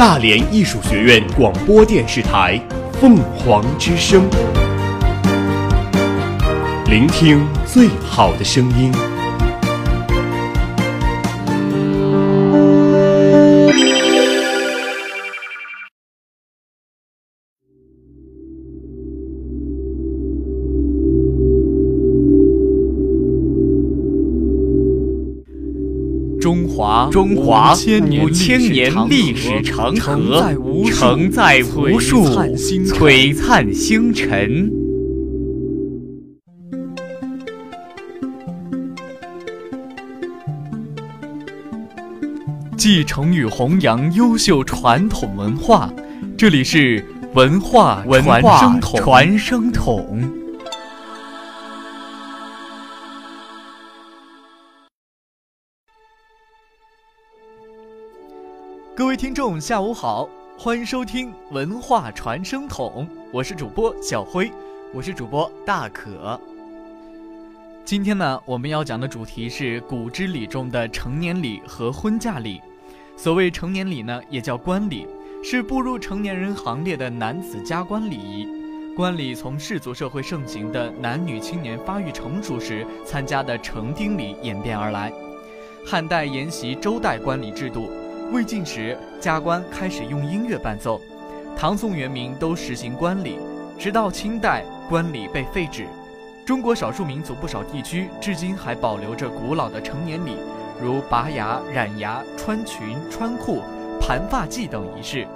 大连艺术学院广播电视台《凤凰之声》，聆听最好的声音。中华五千年历史长河，承载无数璀璨星辰。继承与弘扬优秀传统文化，这里是文化文传化声筒。听众，下午好，欢迎收听文化传声筒，我是主播小辉。我是主播大可。今天呢，我们要讲的主题是古之礼中的成年礼和婚嫁礼。所谓成年礼呢，也叫冠礼，是步入成年人行列的男子加冠礼仪。冠礼从氏族社会盛行的男女青年发育成熟时参加的成丁礼演变而来。汉代沿袭周代冠礼制度，魏晋时加冠开始用音乐伴奏，唐宋元明都实行冠礼，直到清代冠礼被废止。中国少数民族不少地区至今还保留着古老的成年礼，如拔牙、染牙、穿裙、穿裤、盘发髻等仪式。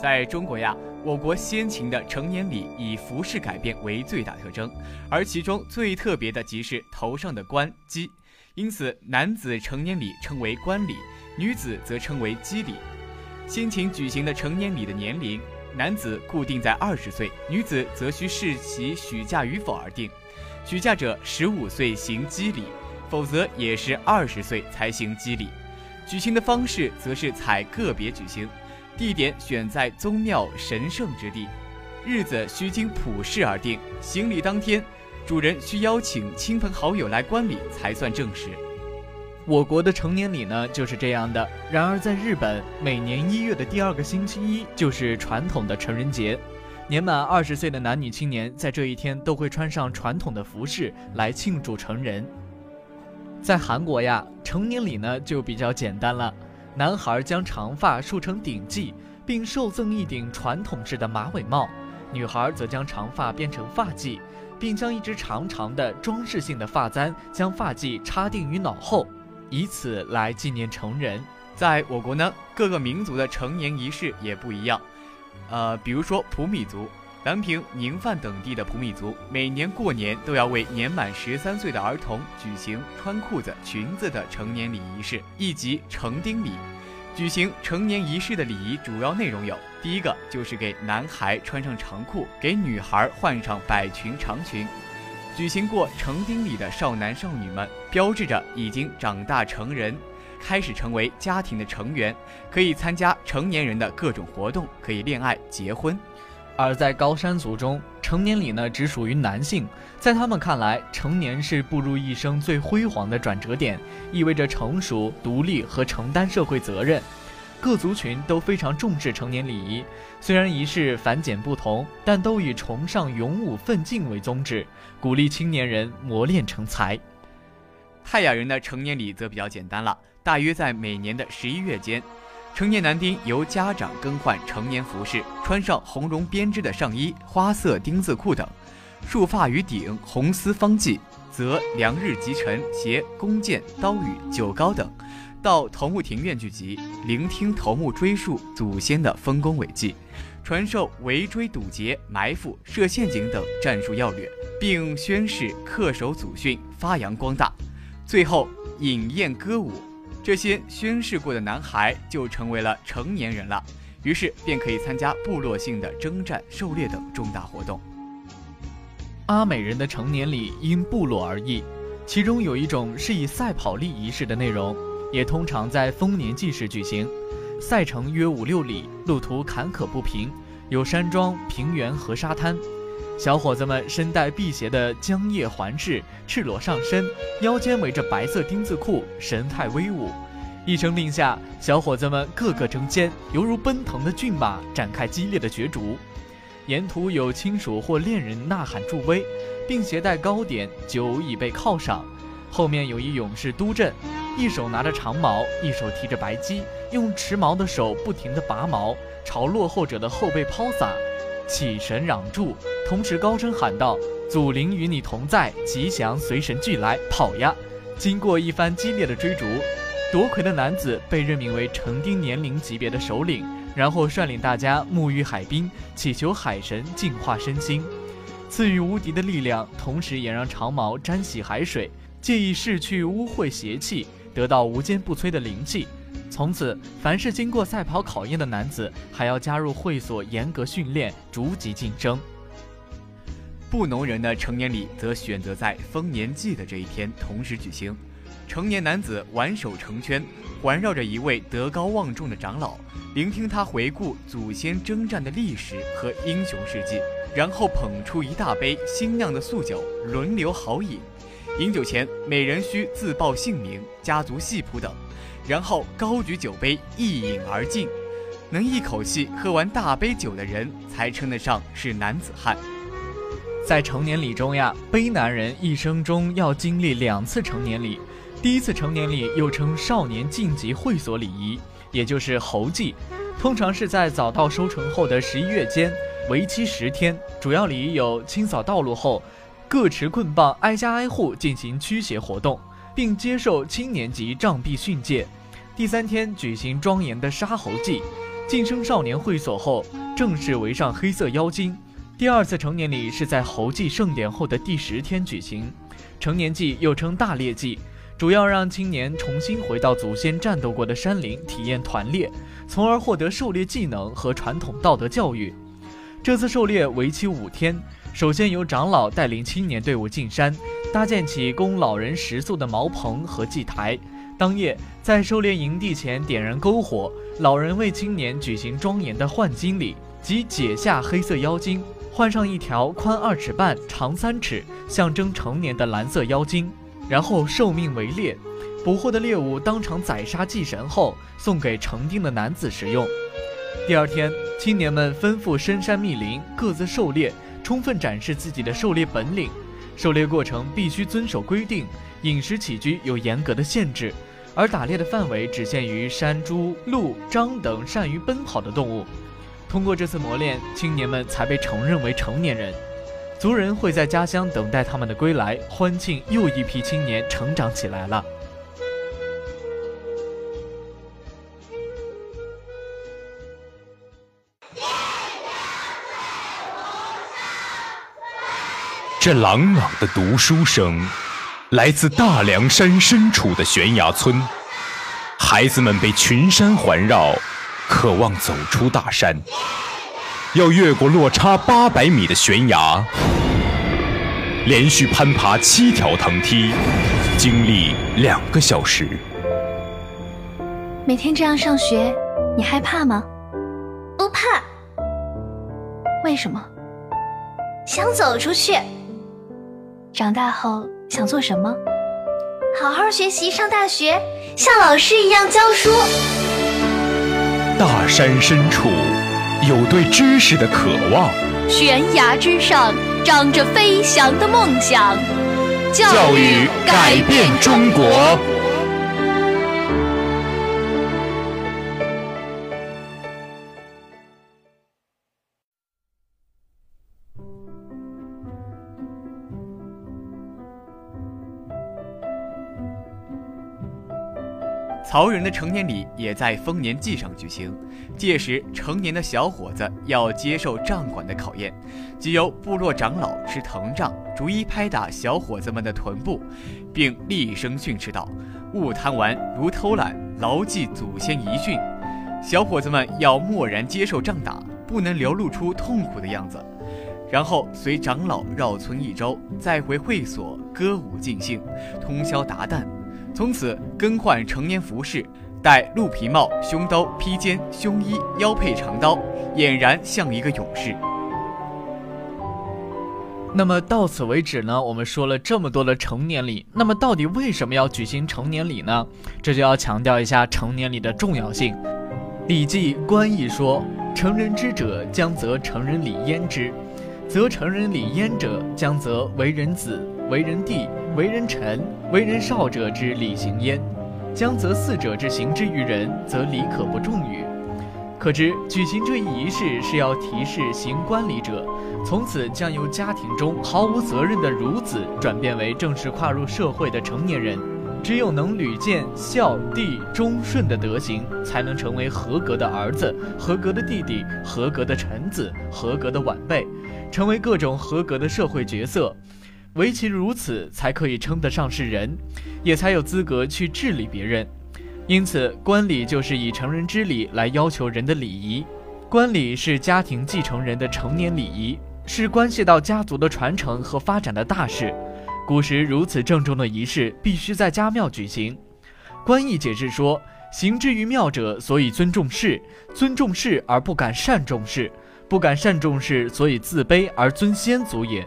在中国呀，我国先秦的成年礼以服饰改变为最大特征，而其中最特别的即是头上的冠髻，因此男子成年礼称为冠礼，女子则称为笄礼。先秦举行的成年礼的年龄，男子固定在二十岁，女子则需视其许嫁与否而定。许嫁者十五岁行笄礼，否则也是二十岁才行笄礼。举行的方式则是采个别举行。地点选在宗庙神圣之地，日子需经普世而定。行礼当天，主人需邀请亲朋好友来观礼，才算正式。我国的成年礼呢就是这样的。然而在日本，每年一月的第二个星期一就是传统的成人节，年满二十岁的男女青年在这一天都会穿上传统的服饰来庆祝成人。在韩国呀，成年礼呢就比较简单了，男孩将长发束成顶髻，并受赠一顶传统式的马尾帽，女孩则将长发编成发髻，并将一支长长的装饰性的发簪将发髻插定于脑后。以此来纪念成人。在我国呢，各个民族的成年仪式也不一样。呃，比如说普米族、南平、宁范等地的普米族，每年过年都要为年满十三岁的儿童举行穿裤子、裙子的成年礼仪式，亦即成丁礼。举行成年仪式的礼仪主要内容有：第一个就是给男孩穿上长裤，给女孩换上百裙长裙。举行过成丁礼的少男少女们，标志着已经长大成人，开始成为家庭的成员，可以参加成年人的各种活动，可以恋爱、结婚。而在高山族中，成年礼呢只属于男性，在他们看来，成年是步入一生最辉煌的转折点，意味着成熟、独立和承担社会责任。各族群都非常重视成年礼仪，虽然仪式繁简不同，但都以崇尚勇武奋进为宗旨，鼓励青年人磨练成才。泰雅人的成年礼则比较简单了，大约在每年的十一月间，成年男丁由家长更换成年服饰，穿上红绒编织的上衣、花色丁字裤等，束发于顶，红丝方髻，则良日即辰，携弓箭、刀雨、酒糕等。到头目庭院聚集，聆听头目追溯祖先的丰功伟绩，传授围追堵截、埋伏、设陷阱等战术要略，并宣誓恪守祖训，发扬光大。最后饮宴歌舞，这些宣誓过的男孩就成为了成年人了，于是便可以参加部落性的征战、狩猎等重大活动。阿美人的成年礼因部落而异，其中有一种是以赛跑力仪式的内容。也通常在丰年祭时举行，赛程约五六里，路途坎坷不平，有山庄、平原和沙滩。小伙子们身带辟邪的江叶环饰，赤裸上身，腰间围着白色丁字裤，神态威武。一声令下，小伙子们个个争先，犹如奔腾的骏马，展开激烈的角逐。沿途有亲属或恋人呐喊助威，并携带糕点，酒已被犒赏。后面有一勇士督阵，一手拿着长矛，一手提着白鸡，用持矛的手不停地拔毛，朝落后者的后背抛洒，起神攘住，同时高声喊道：“祖灵与你同在，吉祥随神俱来，跑呀！”经过一番激烈的追逐，夺魁的男子被任命为成丁年龄级别的首领，然后率领大家沐浴海滨，祈求海神净化身心，赐予无敌的力量，同时也让长矛沾洗海水。借以逝去污秽邪气，得到无坚不摧的灵气。从此，凡是经过赛跑考验的男子，还要加入会所严格训练，逐级晋升。布农人的成年礼则选择在丰年祭的这一天同时举行。成年男子挽手成圈，环绕着一位德高望重的长老，聆听他回顾祖先征战的历史和英雄事迹，然后捧出一大杯新酿的素酒，轮流豪饮。饮酒前，每人需自报姓名、家族系谱等，然后高举酒杯一饮而尽。能一口气喝完大杯酒的人，才称得上是男子汉。在成年礼中呀，卑南人一生中要经历两次成年礼。第一次成年礼又称少年晋级会所礼仪，也就是猴祭，通常是在早稻收成后的十一月间，为期十天。主要礼仪有清扫道路后。各持棍棒，挨家挨户进行驱邪活动，并接受青年级杖毙训诫。第三天举行庄严的杀猴祭，晋升少年会所后，正式围上黑色妖精。第二次成年礼是在猴祭盛典后的第十天举行，成年祭又称大猎祭，主要让青年重新回到祖先战斗过的山林，体验团猎，从而获得狩猎技能和传统道德教育。这次狩猎为期五天。首先由长老带领青年队伍进山，搭建起供老人食宿的茅棚和祭台。当夜在狩猎营地前点燃篝火，老人为青年举行庄严的换金礼，即解下黑色妖精，换上一条宽二尺半、长三尺、象征成年的蓝色妖精，然后受命为猎。捕获的猎物当场宰杀祭神后，送给成丁的男子食用。第二天，青年们吩咐深山密林，各自狩猎。充分展示自己的狩猎本领，狩猎过程必须遵守规定，饮食起居有严格的限制，而打猎的范围只限于山猪、鹿、獐等善于奔跑的动物。通过这次磨练，青年们才被承认为成年人。族人会在家乡等待他们的归来，欢庆又一批青年成长起来了。这朗朗的读书声，来自大凉山深处的悬崖村。孩子们被群山环绕，渴望走出大山，要越过落差八百米的悬崖，连续攀爬七条藤梯，经历两个小时。每天这样上学，你害怕吗？不怕。为什么？想走出去。长大后想做什么？好好学习，上大学，像老师一样教书。大山深处有对知识的渴望，悬崖之上长着飞翔的梦想。教育改变中国。曹人的成年礼也在丰年祭上举行，届时成年的小伙子要接受杖管的考验，即由部落长老持藤杖逐一拍打小伙子们的臀部，并厉声训斥道：“勿贪玩，如偷懒，牢记祖先遗训。”小伙子们要默然接受杖打，不能流露出痛苦的样子，然后随长老绕村一周，再回会所歌舞尽兴，通宵达旦。从此更换成年服饰，戴鹿皮帽、胸兜、披肩、胸衣，腰佩长刀，俨然像一个勇士。那么到此为止呢，我们说了这么多的成年礼，那么到底为什么要举行成年礼呢？这就要强调一下成年礼的重要性。《礼记·官义》说：“成人之者，将则成人礼焉之；则成人礼焉者，将则为人子、为人弟、为人臣、为人少者之礼行焉。将择四者之行之于人，则礼可不重于。”可知，举行这一仪式是要提示行冠礼者，从此将由家庭中毫无责任的孺子转变为正式跨入社会的成年人。只有能屡见孝弟忠顺的德行，才能成为合格的儿子、合格的弟弟、合格的臣子、合格的晚辈，成为各种合格的社会角色。唯其如此，才可以称得上是人，也才有资格去治理别人。因此，冠礼就是以成人之礼来要求人的礼仪。冠礼是家庭继承人的成年礼仪，是关系到家族的传承和发展的大事。古时如此郑重的仪式，必须在家庙举行。官义解释说：“行之于庙者，所以尊重事；尊重事而不敢善重事；不敢善重事，所以自卑而尊先祖也。”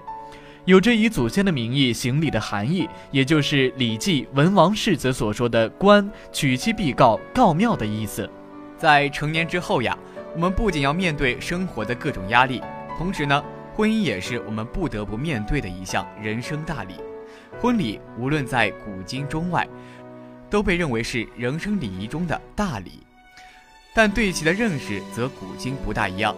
有着以祖先的名义行礼的含义，也就是《礼记·文王世子》所说的“官娶妻必告，告庙”的意思。在成年之后呀，我们不仅要面对生活的各种压力，同时呢，婚姻也是我们不得不面对的一项人生大礼。婚礼无论在古今中外，都被认为是人生礼仪中的大礼，但对其的认识则古今不大一样。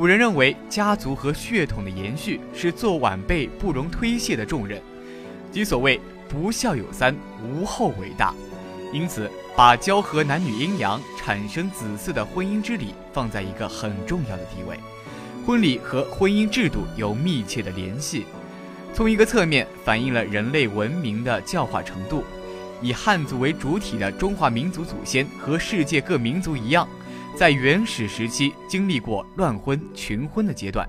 古人认为，家族和血统的延续是做晚辈不容推卸的重任，即所谓“不孝有三，无后为大”。因此，把交合男女阴阳、产生子嗣的婚姻之礼放在一个很重要的地位。婚礼和婚姻制度有密切的联系，从一个侧面反映了人类文明的教化程度。以汉族为主体的中华民族祖先和世界各民族一样。在原始时期经历过乱婚、群婚的阶段，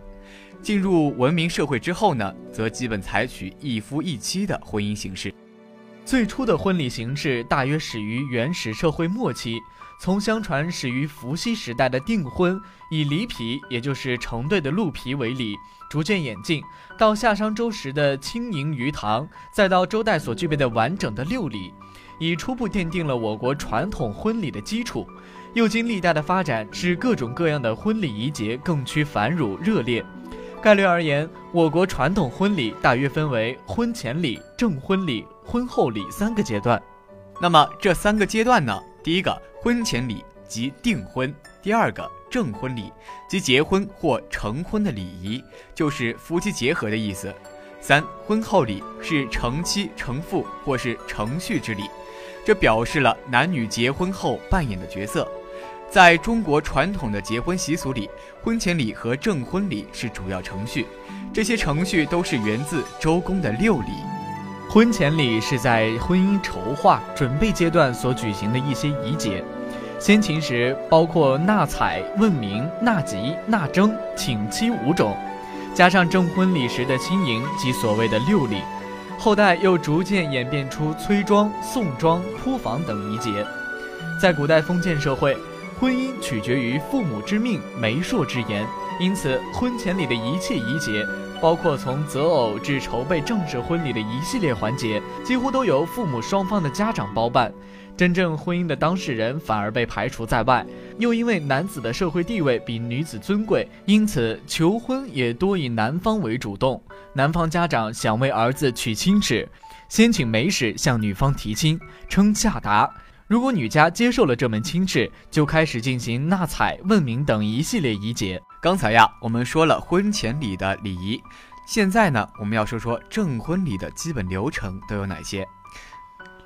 进入文明社会之后呢，则基本采取一夫一妻的婚姻形式。最初的婚礼形式大约始于原始社会末期，从相传始于伏羲时代的订婚，以梨皮，也就是成对的鹿皮为礼，逐渐演进，到夏商周时的轻盈鱼塘，再到周代所具备的完整的六礼，已初步奠定了我国传统婚礼的基础。又经历代的发展，使各种各样的婚礼仪节更趋繁缛热烈。概略而言，我国传统婚礼大约分为婚前礼、证婚礼、婚后礼三个阶段。那么这三个阶段呢？第一个婚前礼即订婚；第二个证婚礼即结婚或成婚的礼仪，就是夫妻结合的意思；三婚后礼是成妻成父或是成婿之礼，这表示了男女结婚后扮演的角色。在中国传统的结婚习俗里，婚前礼和证婚礼是主要程序，这些程序都是源自周公的六礼。婚前礼是在婚姻筹划准备阶段所举行的一些仪节，先秦时包括纳采、问名、纳吉、纳征、请妻五种，加上证婚礼时的亲迎及所谓的六礼，后代又逐渐演变出催庄、送庄、铺房等仪节。在古代封建社会。婚姻取决于父母之命、媒妁之言，因此婚前里的一切仪节，包括从择偶至筹备正式婚礼的一系列环节，几乎都由父母双方的家长包办。真正婚姻的当事人反而被排除在外。又因为男子的社会地位比女子尊贵，因此求婚也多以男方为主动。男方家长想为儿子娶亲时，先请媒使向女方提亲，称下达。如果女家接受了这门亲事，就开始进行纳采、问名等一系列仪节。刚才呀，我们说了婚前礼的礼仪，现在呢，我们要说说证婚礼的基本流程都有哪些：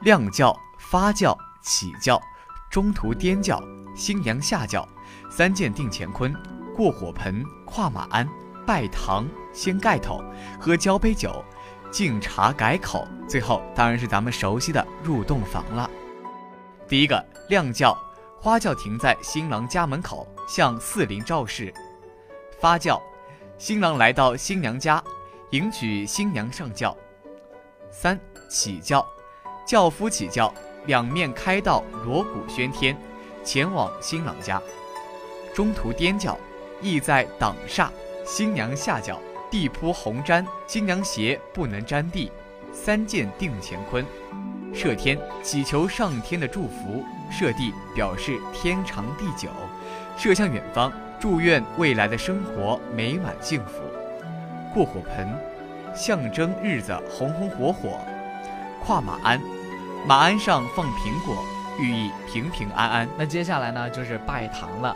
亮轿、发轿、起轿、中途颠轿、新娘下轿、三件定乾坤、过火盆、跨马鞍、拜堂、掀盖头、喝交杯酒、敬茶改口，最后当然是咱们熟悉的入洞房了。第一个亮轿，花轿停在新郎家门口，向四邻昭示。发轿，新郎来到新娘家，迎娶新娘上轿。三起轿，轿夫起轿，两面开道，锣鼓喧天，前往新郎家。中途颠轿，意在挡煞，新娘下轿，地铺红毡，新娘鞋不能沾地，三件定乾坤。射天祈求上天的祝福，射地表示天长地久，射向远方，祝愿未来的生活美满幸福。过火盆，象征日子红红火火。跨马鞍，马鞍上放苹果，寓意平平安安。那接下来呢，就是拜堂了。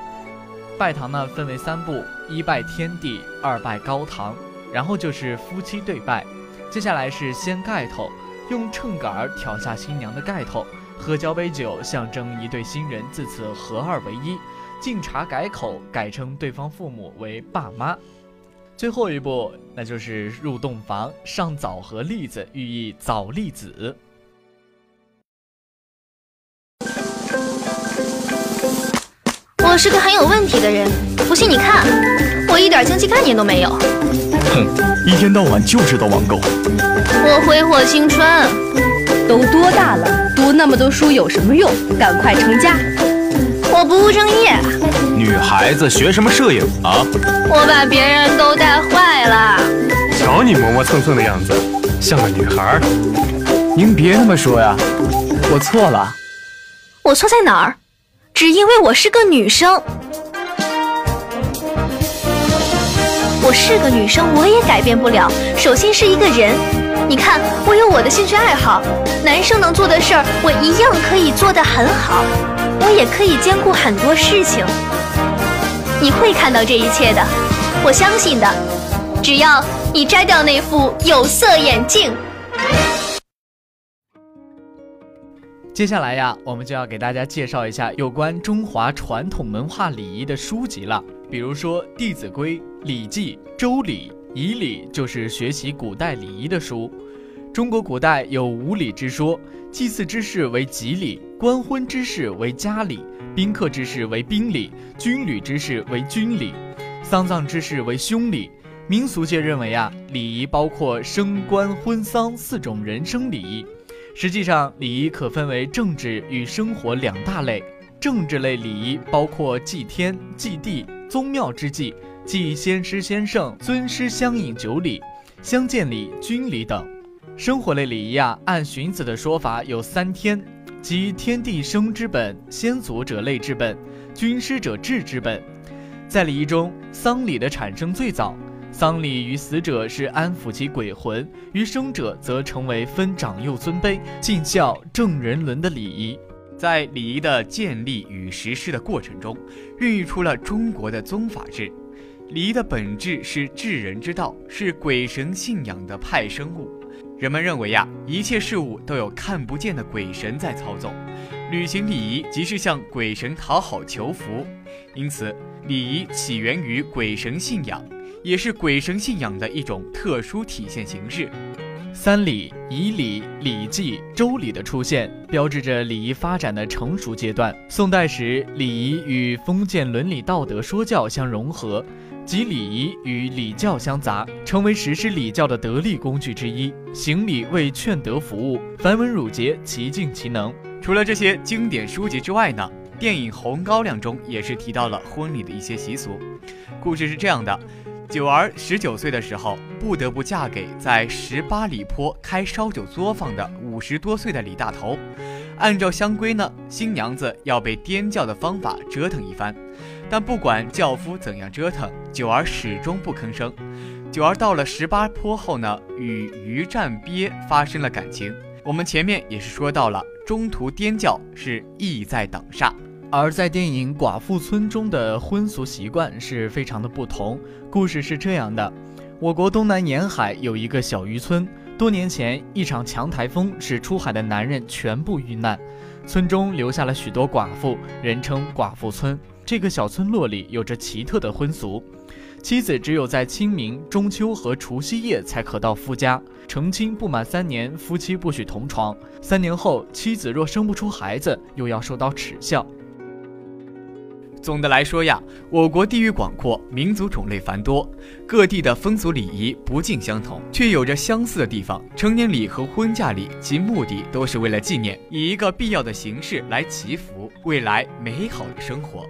拜堂呢分为三步：一拜天地，二拜高堂，然后就是夫妻对拜。接下来是掀盖头。用秤杆儿挑下新娘的盖头，喝交杯酒，象征一对新人自此合二为一。敬茶改口，改称对方父母为爸妈。最后一步，那就是入洞房，上枣和栗子，寓意早立子。我是个很有问题的人，不信你看，我一点经济概念都没有。哼，一天到晚就知道网购。我挥霍青春，都多大了，读那么多书有什么用？赶快成家！我不务正业。女孩子学什么摄影啊？我把别人都带坏了。瞧你磨磨蹭蹭的样子，像个女孩。您别那么说呀，我错了。我错在哪儿？只因为我是个女生。我是个女生，我也改变不了。首先是一个人。你看，我有我的兴趣爱好，男生能做的事儿，我一样可以做得很好。我也可以兼顾很多事情。你会看到这一切的，我相信的。只要你摘掉那副有色眼镜。接下来呀，我们就要给大家介绍一下有关中华传统文化礼仪的书籍了。比如说《弟子规》《礼记》《周礼》。仪礼就是学习古代礼仪的书。中国古代有五礼之说，祭祀之事为吉礼，官婚之事为家礼，宾客之事为宾礼，军旅之事为军礼，丧葬之事为凶礼。民俗界认为啊，礼仪包括升官、婚丧四种人生礼仪。实际上，礼仪可分为政治与生活两大类。政治类礼仪包括祭天、祭地、宗庙之祭。祭先师先圣、尊师相引九礼、相见礼、军礼等。生活类礼仪啊，按荀子的说法有三天，即天地生之本、先祖者类之本、君师者治之本。在礼仪中，丧礼的产生最早。丧礼于死者是安抚其鬼魂，于生者则成为分长幼尊卑、尽孝正人伦的礼仪。在礼仪的建立与实施的过程中，孕育出了中国的宗法制。礼仪的本质是治人之道，是鬼神信仰的派生物。人们认为呀，一切事物都有看不见的鬼神在操纵，履行礼仪即是向鬼神讨好求福。因此，礼仪起源于鬼神信仰，也是鬼神信仰的一种特殊体现形式。三礼、仪礼、礼记、周礼的出现，标志着礼仪发展的成熟阶段。宋代时，礼仪与封建伦理道德说教相融合。即礼仪与礼教相杂，成为实施礼教的得力工具之一。行礼为劝德服务，繁文缛节其尽其能。除了这些经典书籍之外呢，电影《红高粱》中也是提到了婚礼的一些习俗。故事是这样的：九儿十九岁的时候，不得不嫁给在十八里坡开烧酒作坊的五十多岁的李大头。按照乡规呢，新娘子要被颠教的方法折腾一番。但不管轿夫怎样折腾，九儿始终不吭声。九儿到了十八坡后呢，与于占鳖发生了感情。我们前面也是说到了，中途颠教是意在挡煞。而在电影《寡妇村》中的婚俗习惯是非常的不同。故事是这样的：我国东南沿海有一个小渔村，多年前一场强台风使出海的男人全部遇难，村中留下了许多寡妇，人称寡妇村。这个小村落里有着奇特的婚俗，妻子只有在清明、中秋和除夕夜才可到夫家。成亲不满三年，夫妻不许同床。三年后，妻子若生不出孩子，又要受到耻笑。总的来说呀，我国地域广阔，民族种类繁多，各地的风俗礼仪不尽相同，却有着相似的地方。成年礼和婚嫁礼，其目的都是为了纪念，以一个必要的形式来祈福未来美好的生活。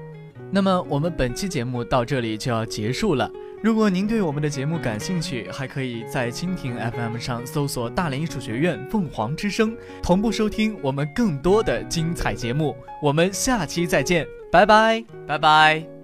那么我们本期节目到这里就要结束了。如果您对我们的节目感兴趣，还可以在蜻蜓 FM 上搜索大连艺术学院凤凰之声，同步收听我们更多的精彩节目。我们下期再见，拜拜，拜拜。